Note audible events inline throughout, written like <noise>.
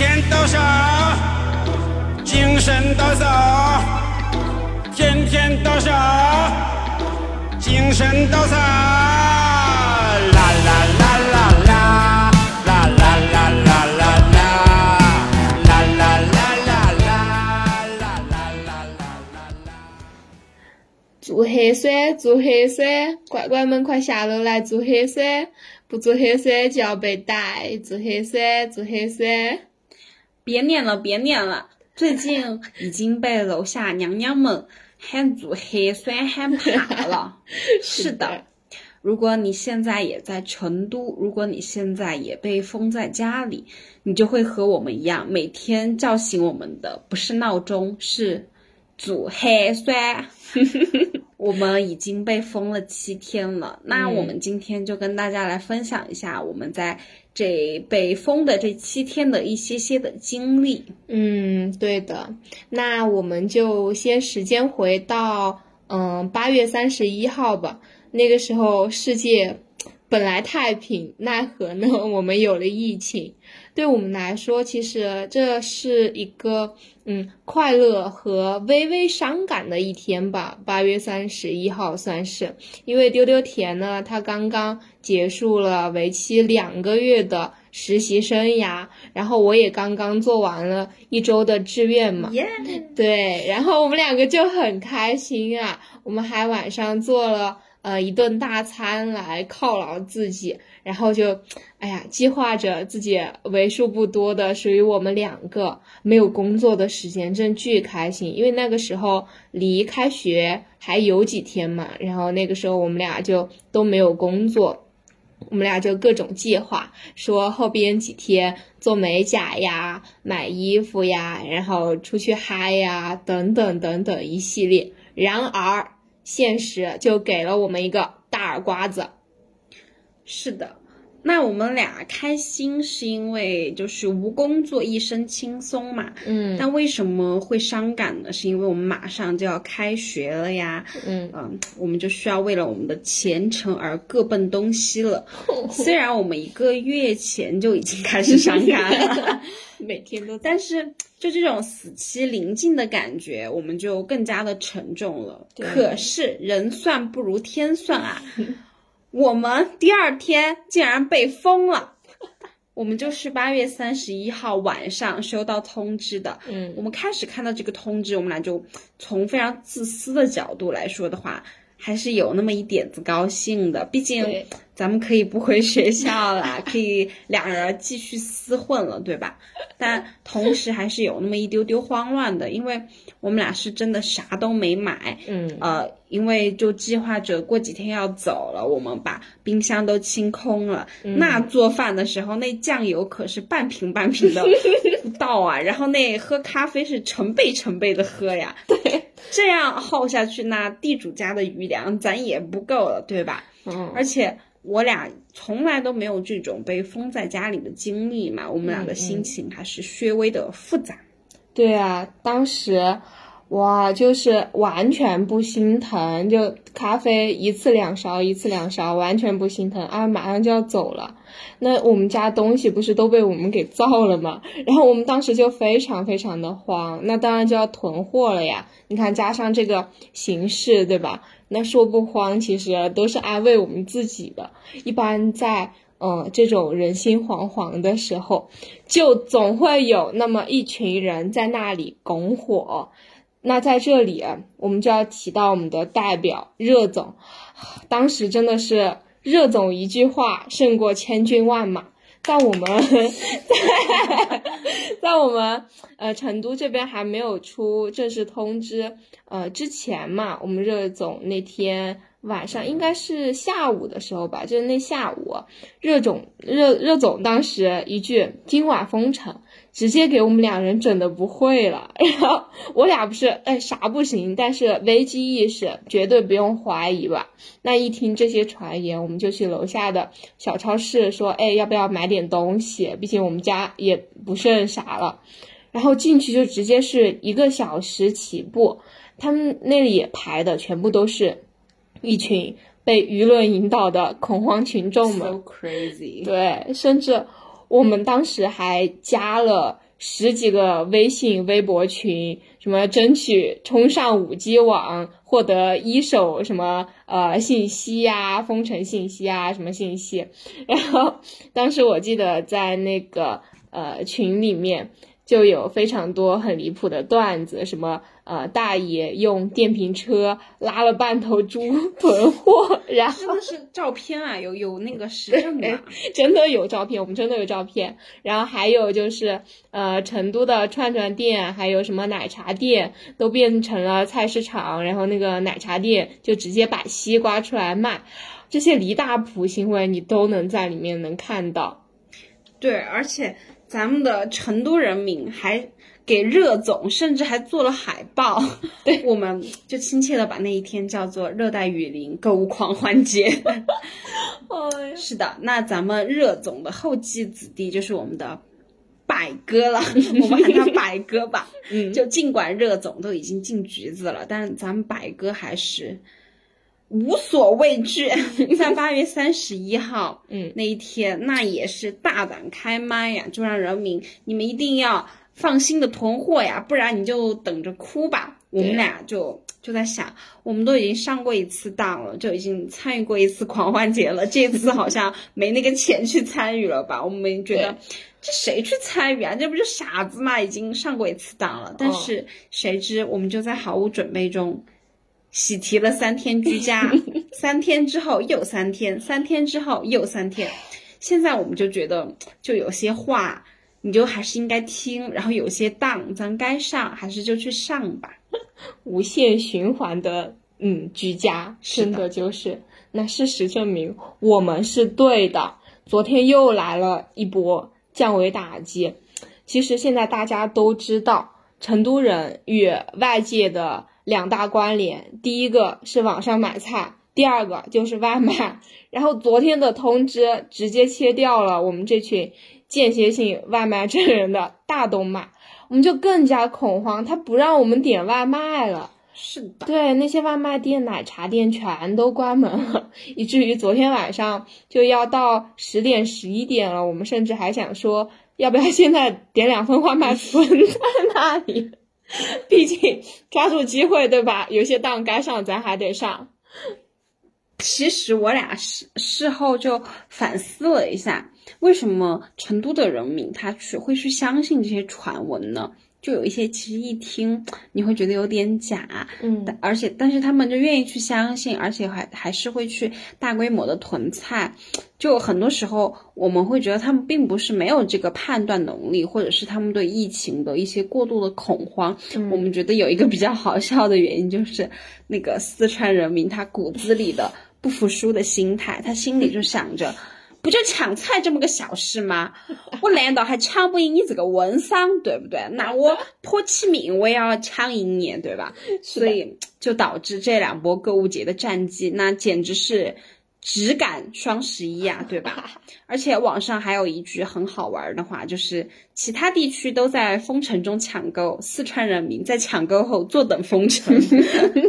天天都是精神抖擞，天天都是精神抖擞，啦啦啦啦啦，啦啦啦啦啦啦，啦啦啦啦啦，啦啦啦啦啦。做核酸，做核酸，乖乖们快下楼来做核酸，不做核酸就要被逮。做核酸，做核酸。别念了，别念了，最近已经被楼下娘娘们喊做核酸喊怕了。是的，如果你现在也在成都，如果你现在也被封在家里，你就会和我们一样，每天叫醒我们的不是闹钟，是做核酸。<laughs> 我们已经被封了七天了，那我们今天就跟大家来分享一下我们在这被封的这七天的一些些的经历。嗯，对的。那我们就先时间回到嗯八月三十一号吧。那个时候世界本来太平，奈何呢我们有了疫情。对我们来说，其实这是一个嗯快乐和微微伤感的一天吧。八月三十一号算是，因为丢丢甜呢，他刚刚结束了为期两个月的实习生涯，然后我也刚刚做完了一周的志愿嘛。耶、对，然后我们两个就很开心啊，我们还晚上做了呃一顿大餐来犒劳自己，然后就，哎呀，计划着自己为数不多的属于我们两个没有工作的时间，真巨开心，因为那个时候离开学还有几天嘛，然后那个时候我们俩就都没有工作。我们俩就各种计划，说后边几天做美甲呀、买衣服呀，然后出去嗨呀，等等等等一系列。然而，现实就给了我们一个大耳刮子。是的，那我们俩开心是因为就是无工作一身轻松嘛。嗯但为什么会伤感呢？是因为我们马上就要开学了呀。嗯嗯，我们就需要为了我们的前程而各奔东西了。<laughs> 虽然我们一个月前就已经开始伤感了，<laughs> 每天都但是就这种死期临近的感觉，我们就更加的沉重了。可是人算不如天算啊，<laughs> 我们第二天竟然被封了。我们就是八月三十一号晚上收到通知的。嗯我们开始看到这个通知，我们俩就从非常自私的角度来说的话，还是有那么一点子高兴的。毕竟咱们可以不回学校啦，可以两人继续厮混了，对吧？但同时还是有那么一丢丢慌乱的，因为我们俩是真的啥都没买，嗯呃，因为就计划着过几天要走了，我们把冰箱都清空了。那做饭的时候，那酱油可是半瓶半瓶的 <laughs> 不到啊，然后那喝咖啡是成倍成倍的喝呀。对，这样耗下去，那地主家的余粮咱也不够了，对吧？嗯而且我俩从来都没有这种被封在家里的经历嘛，我们俩的心情还是略微的复杂。对啊，当时哇，就是完全不心疼，就咖啡一次两勺，一次两勺，完全不心疼啊！马上就要走了，那我们家东西不是都被我们给造了吗？然后我们当时就非常非常的慌，那当然就要囤货了呀。你看，加上这个形势，对吧？那说不慌，其实都是安慰我们自己的。一般在嗯这种人心惶惶的时候，就总会有那么一群人在那里拱火。那在这里，我们就要提到我们的代表热总，当时真的是热总一句话胜过千军万马。在我们在在我们呃成都这边还没有出正式通知呃之前嘛，我们热总那天晚上应该是下午的时候吧，就是那下午，热总热热总当时一句今晚封城，直接给我们两人整的不会了。<laughs> 然后我俩不是哎啥不行，但是危机意识绝对不用怀疑吧。那一听这些传言，我们就去楼下的小超市说，哎要不要买点东西？毕竟我们家也不剩啥了。然后进去就直接是一个小时起步，他们那里排的全部都是一群被舆论引导的恐慌群众们。So crazy，对，甚至我们当时还加了十几个微信、微博群，什么争取冲上五 G 网，获得一手什么呃信息呀、封城信息啊什么信息。然后当时我记得在那个呃群里面。就有非常多很离谱的段子，什么呃大爷用电瓶车拉了半头猪 <laughs> 囤货，然后真的是照片啊，有有那个实证的？<laughs> 真的有照片，我们真的有照片。然后还有就是呃成都的串串店，还有什么奶茶店都变成了菜市场，然后那个奶茶店就直接把西瓜出来卖，这些离大谱行为你都能在里面能看到。对，而且。咱们的成都人民还给热总，甚至还做了海报，<laughs> 对，我们就亲切的把那一天叫做热带雨林购物狂欢节。<laughs> 是的，那咱们热总的后继子弟就是我们的百哥了，<laughs> 我们喊他百哥吧。嗯，就尽管热总都已经进局子了，但咱们百哥还是。无所畏惧，<laughs> 在八月三十一号，嗯，那一天，那也是大胆开麦呀，就让人民你们一定要放心的囤货呀，不然你就等着哭吧。我们俩就就在想，我们都已经上过一次当了，就已经参与过一次狂欢节了，这次好像没那个钱去参与了吧？我们觉得这谁去参与啊？这不就傻子嘛？已经上过一次当了，但是谁知我们就在毫无准备中。喜提了三天居家，<laughs> 三天之后又三天，三天之后又三天。现在我们就觉得，就有些话，你就还是应该听，然后有些当咱该上，还是就去上吧。<laughs> 无限循环的，嗯，居家真的就是。那事实证明，我们是对的。昨天又来了一波降维打击。其实现在大家都知道，成都人与外界的。两大关联，第一个是网上买菜，第二个就是外卖。然后昨天的通知直接切掉了我们这群间歇性外卖真人的大动脉，我们就更加恐慌，他不让我们点外卖了。是的，对，那些外卖店、奶茶店全都关门了，以至于昨天晚上就要到十点、十一点了，我们甚至还想说，要不要现在点两份外卖存在那里。<laughs> 毕竟抓住机会，对吧？有些当该上，咱还得上。其实我俩事事后就反思了一下，为什么成都的人民他去会去相信这些传闻呢？就有一些，其实一听 <tsk> 你会觉得有点假，嗯，而且但是他们就愿意去相信，而且还还是会去大规模的囤菜。就很多时候我们会觉得他们并不是没有这个判断能力，或者是他们对疫情的一些过度的恐慌。我们觉得有一个比较好笑的原因，就是那个四川人民他骨子里的不服输的心态，他心里就想着。不就抢菜这么个小事吗？<laughs> 我难道还抢不赢你这个温商，对不对？那我破起命我也要抢赢你，对吧？<laughs> 所以就导致这两波购物节的战绩，那简直是。只赶双十一呀，<laughs> 对吧？而且网上还有一句很好玩的话，就是其他地区都在封城中抢购，四川人民在抢购后坐等封城，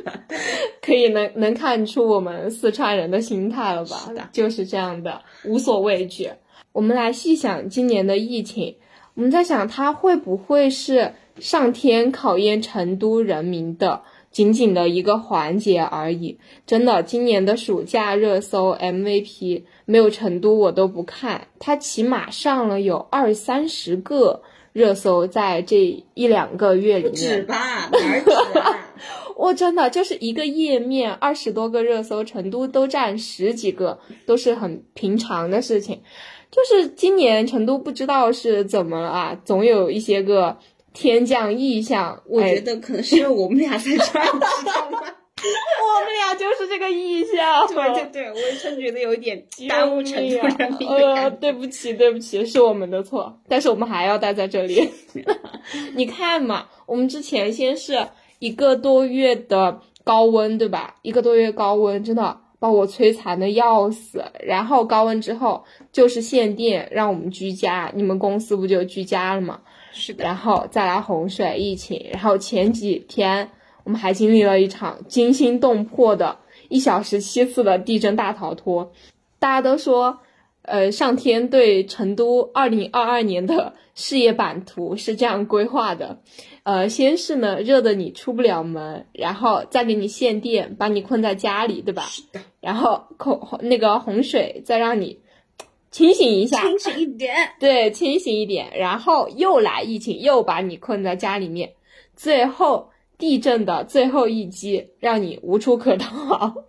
<laughs> 可以能能看出我们四川人的心态了吧？是的，就是这样的，无所畏惧。我们来细想今年的疫情，我们在想它会不会是上天考验成都人民的？仅仅的一个环节而已，真的，今年的暑假热搜 MVP 没有成都我都不看，它起码上了有二三十个热搜，在这一两个月里面。止吧，哪止啊？<laughs> 我真的就是一个页面二十多个热搜，成都都占十几个，都是很平常的事情。就是今年成都不知道是怎么了啊，总有一些个。天降异象，我觉得可能是因为我们俩在串，知道吗？<laughs> 我们俩就是这个异象。对对对，我真觉得有一点耽误成都人民。<laughs> 呃，对不起，对不起，是我们的错。但是我们还要待在这里。<laughs> 你看嘛，我们之前先是一个多月的高温，对吧？一个多月高温，真的把我摧残的要死。然后高温之后就是限电，让我们居家。你们公司不就居家了吗？是的，然后再来洪水疫情，然后前几天我们还经历了一场惊心动魄的一小时七次的地震大逃脱。大家都说，呃，上天对成都二零二二年的事业版图是这样规划的，呃，先是呢热的你出不了门，然后再给你限电，把你困在家里，对吧？是的，然后恐那个洪水再让你清醒一下，清醒一点。<laughs> 对，清醒一点，然后又来疫情，又把你困在家里面，最后地震的最后一击，让你无处可逃。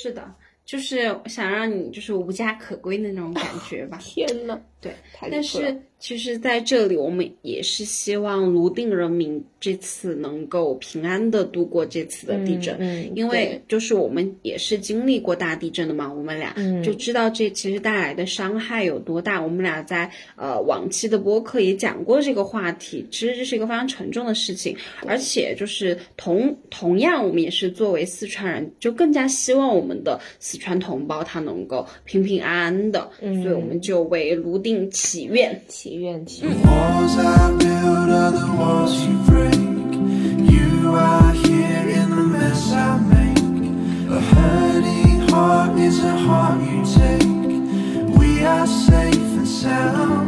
是的，就是想让你就是无家可归的那种感觉吧。<laughs> 天呐，对，但是其实在这里，我们也是希望泸定人民这次能够平安的度过这次的地震，嗯嗯因为就是我们也是经历过大地震的嘛，我们俩、嗯就知道这其实带来的伤害有多大。我们俩在呃往期的播客也讲过这个话题，其实这是一个非常沉重的事情，而且就是同同样，我们也是作为四川人，就更加希望我们的四川同胞他能够平平安安的，嗯所以我们就为泸定祈愿。祈愿祈嗯愿。 walls I build are the walls you break. You are here in the mess I make. A hurting heart is a heart you take. We are safe and sound.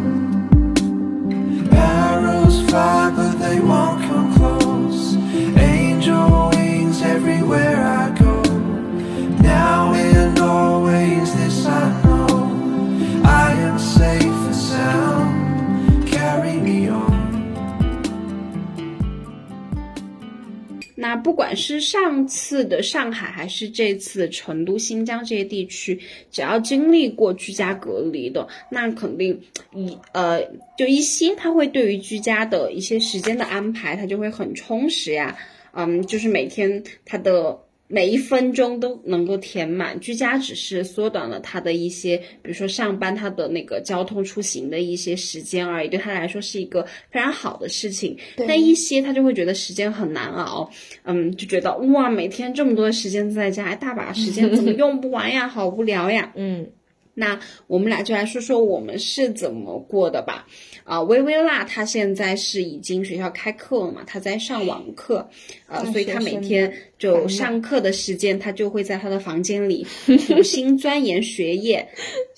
不管是上次的上海，还是这次成都、新疆这些地区，只要经历过居家隔离的，那肯定一呃，就一些他会对于居家的一些时间的安排，他就会很充实呀。嗯，就是每天他的每一分钟都能够填满。居家只是缩短了他的一些，比如说上班他的那个交通出行的一些时间而已，对他来说是一个非常好的事情。但一些他就会觉得时间很难熬，嗯，就觉得哇，每天这么多的时间在家，大把时间 <laughs> 怎么用不完呀？好无聊呀。嗯那我们俩就来说说我们是怎么过的吧。啊、薇薇啦，她现在是已经学校开课了嘛，她在上网课，呃，所以她每天就上课的时间，她就会在她的房间里 <laughs> 苦心钻研学业。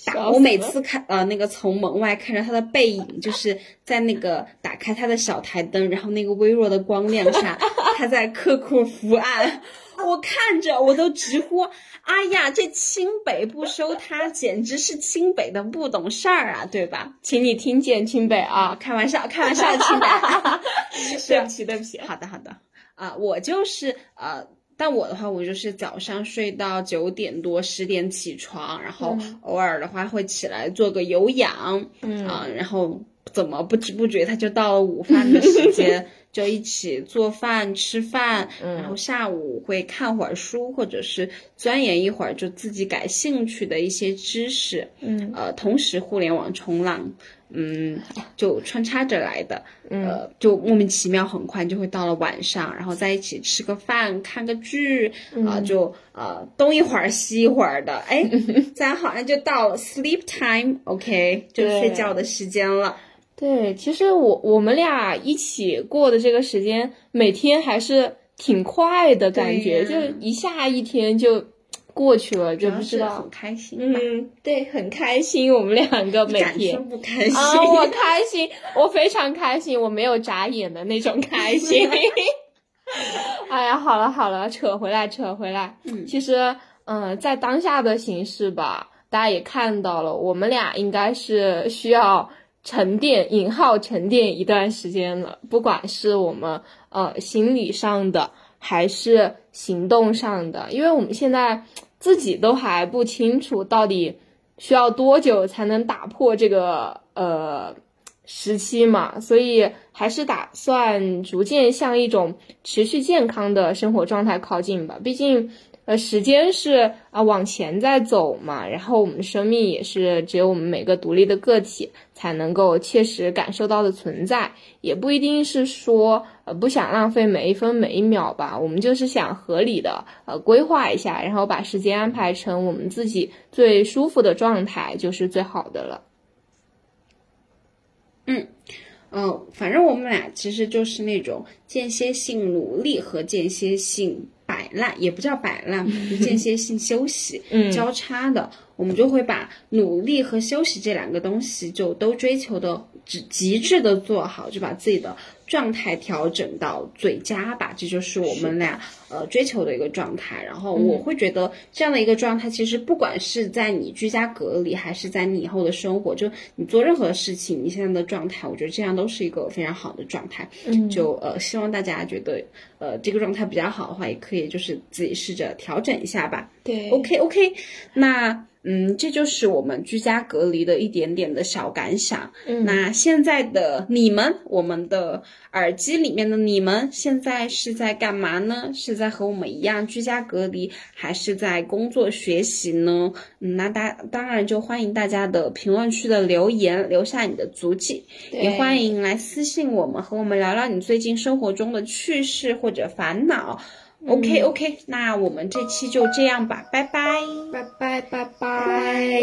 打我每次看呃那个从门外看着她的背影，就是在那个打开她的小台灯，然后那个微弱的光亮下，<laughs> 她在刻苦伏案。我看着我都直呼，哎呀，这清北不收他，简直是清北的不懂事儿啊，对吧？请你听见清北啊，开玩笑，开玩笑，清北。<laughs> 对不起对不起，好的，好的。啊、我就是呃，但我的话，我就是早上睡到九点多、十点起床，然后偶尔的话会起来做个有氧，嗯啊、然后怎么不知不觉它就到了午饭的时间，<laughs> 就一起做饭、吃饭，嗯。然后下午会看会儿书，或者是钻研一会儿就自己感兴趣的一些知识，嗯。呃，同时互联网冲浪，嗯，就穿插着来的，嗯。呃，就莫名其妙很快就会到了晚上，然后在一起吃个饭、看个剧，啊、嗯就呃东一会儿西一会儿的，哎，<laughs> 咱好像就到了 sleep time，OK，、就睡觉的时间了。对，其实我我们俩一起过的这个时间，每天还是挺快的感觉，就一下一天就过去了，就不知道很。开心，嗯，对，很开心，我们两个每天。不开心？啊，我开心，我非常开心，我没有眨眼的那种开心。<laughs> 哎呀，好了好了，扯回来扯回来。嗯其实，嗯、在当下的形势吧，大家也看到了，我们俩应该是需要沉淀（引号沉淀）一段时间了，不管是我们呃心理上的，还是行动上的，因为我们现在自己都还不清楚到底需要多久才能打破这个呃时期嘛，所以还是打算逐渐向一种持续健康的生活状态靠近吧。毕竟，呃，时间是啊、往前在走嘛，然后我们生命也是只有我们每个独立的个体才能够切实感受到的存在，也不一定是说呃不想浪费每一分每一秒吧，我们就是想合理的呃规划一下，然后把时间安排成我们自己最舒服的状态，就是最好的了。嗯，反正我们俩其实就是那种间歇性努力和间歇性摆烂，也不叫摆烂，就间歇性休息，嗯交叉的。我们就会把努力和休息这两个东西就都追求的极极致的做好，就把自己的状态调整到最佳吧。这就是我们俩呃追求的一个状态。然后我会觉得这样的一个状态，其实不管是在你居家隔离，还是在你以后的生活，就你做任何事情，你现在的状态，我觉得这样都是一个非常好的状态。嗯就呃，希望大家觉得呃这个状态比较好的话，也可以就是自己试着调整一下吧。对 OK OK，那嗯，这就是我们居家隔离的一点点的小感想。嗯那现在的你们，我们的耳机里面的你们，现在是在干嘛呢？是在和我们一样居家隔离，还是在工作学习呢？嗯，那大当然就欢迎大家的评论区的留言，留下你的足迹，也欢迎来私信我们，和我们聊聊你最近生活中的趣事或者烦恼。OK OK，那我们这期就这样吧，拜拜。拜拜拜拜。